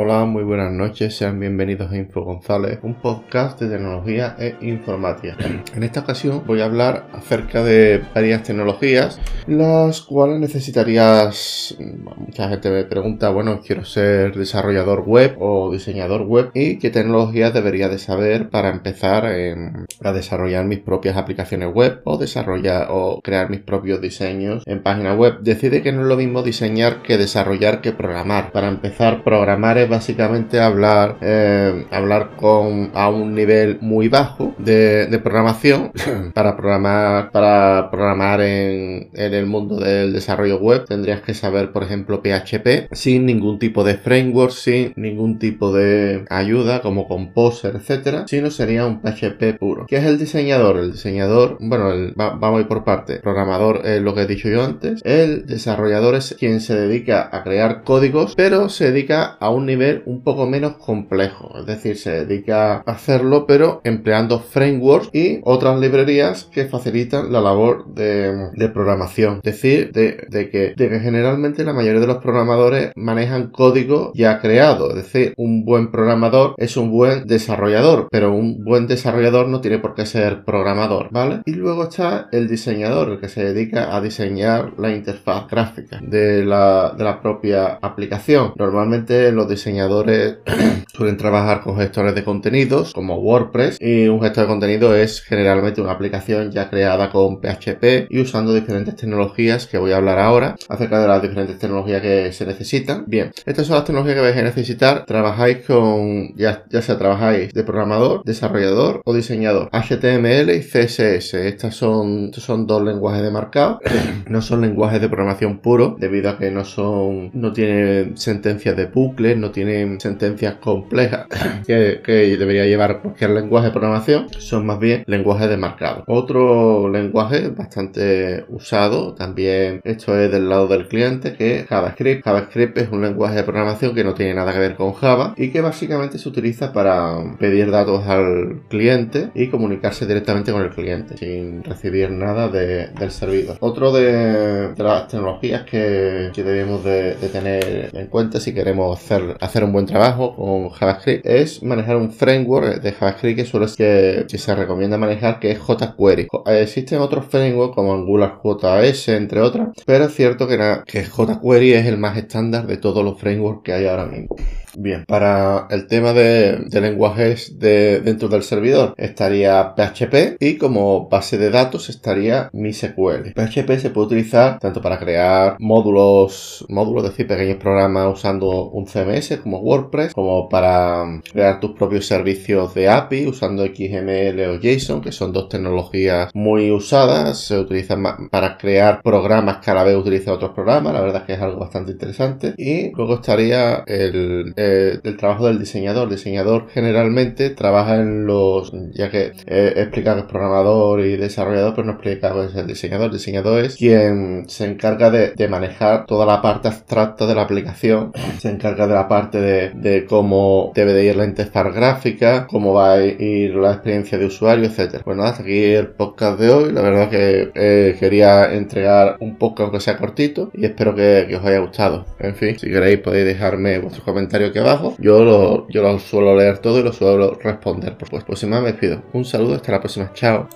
Hola, muy buenas noches, sean bienvenidos a Info González, un podcast de tecnología e informática. En esta ocasión voy a hablar acerca de varias tecnologías, las cuales necesitarías. Mucha gente me pregunta, bueno, quiero ser desarrollador web o diseñador web y qué tecnologías debería de saber para empezar a desarrollar mis propias aplicaciones web o desarrollar o crear mis propios diseños en página web. Decide que no es lo mismo diseñar que desarrollar que programar. Para empezar, programar es básicamente hablar, eh, hablar con, a un nivel muy bajo de, programación para programar, para programar en, en, el mundo del desarrollo web tendrías que saber, por ejemplo, PHP sin ningún tipo de framework, sin ningún tipo de ayuda como Composer, etcétera, sino sería un PHP puro. ¿Qué es el diseñador? El diseñador, bueno, vamos a ir por parte. Programador es lo que he dicho yo antes. El desarrollador es quien se dedica a crear códigos, pero se dedica a un nivel un poco menos complejo. Es decir, se dedica a hacerlo, pero empleando frameworks y otras librerías que facilitan la labor de, programación. Es decir, de, que, de generalmente la mayoría de los programadores manejan código ya creado. Es decir, un buen programador es un buen desarrollador, pero un buen desarrollador no tiene por qué ser programador, ¿vale? Y luego está el diseñador, que se dedica a diseñar la interfaz gráfica de la, de la propia aplicación. Normalmente los diseñadores suelen trabajar con gestores de contenidos como WordPress y un gestor de contenido es generalmente una aplicación ya creada con PHP y usando diferentes tecnologías que voy a hablar ahora acerca de las diferentes tecnologías que se necesitan. Bien, estas son las tecnologías que vais a necesitar. Trabajáis con, ya, ya sea trabajáis de programador, desarrollador o diseñador. HTML y CSS. Estas son, son dos lenguajes de marcado. no son lenguajes de programación puro debido a que no son, no tienen sentencias de bucles, no tienen sentencias complejas que, debería llevar cualquier lenguaje de programación, son más bien lenguajes de marcado. Otro lenguaje bastante usado también, esto es del lado del cliente, que es JavaScript. JavaScript es un lenguaje de programación que no tiene nada que ver con Java y que básicamente se utiliza para pedir datos al cliente y comunicarse directamente con el cliente sin recibir nada del servidor. Otro de, las tecnologías que, debemos de, tener en cuenta si queremos hacer, hacer un buen trabajo con JavaScript es manejar un framework de JavaScript que suele que, que se recomienda manejar que es jQuery. Existen otros frameworks como AngularJS entre otras, pero es cierto que, que jQuery es el más estándar de todos los frameworks que hay ahora mismo. Bien, para el tema de, lenguajes de, dentro del servidor estaría PHP y como base de datos estaría MySQL. PHP se puede utilizar tanto para crear módulos, módulos, es decir, pequeños programas usando un CMS como WordPress, como para crear tus propios servicios de API usando XML o JSON, que son dos tecnologías muy usadas. Se utilizan para crear programas que a la vez utilizan otros programas. La verdad es que es algo bastante interesante. Y luego estaría el del trabajo del diseñador. El diseñador generalmente trabaja en los, ya que he explicado que es programador y desarrollador, pero no he explicado que es el diseñador. El diseñador es quien se encarga de, manejar toda la parte abstracta de la aplicación, se encarga de la parte de, cómo debe de ir la interfaz gráfica, cómo va a ir la experiencia de usuario, etcétera. Bueno, hasta aquí el podcast de hoy. La verdad que eh, quería entregar un podcast aunque sea cortito y espero que os haya gustado. En fin, si queréis podéis dejarme vuestros comentarios aquí abajo. Yo lo, yo lo suelo leer todo y lo suelo responder. Por pues, próxima me despido. Un saludo, hasta la próxima. Chao.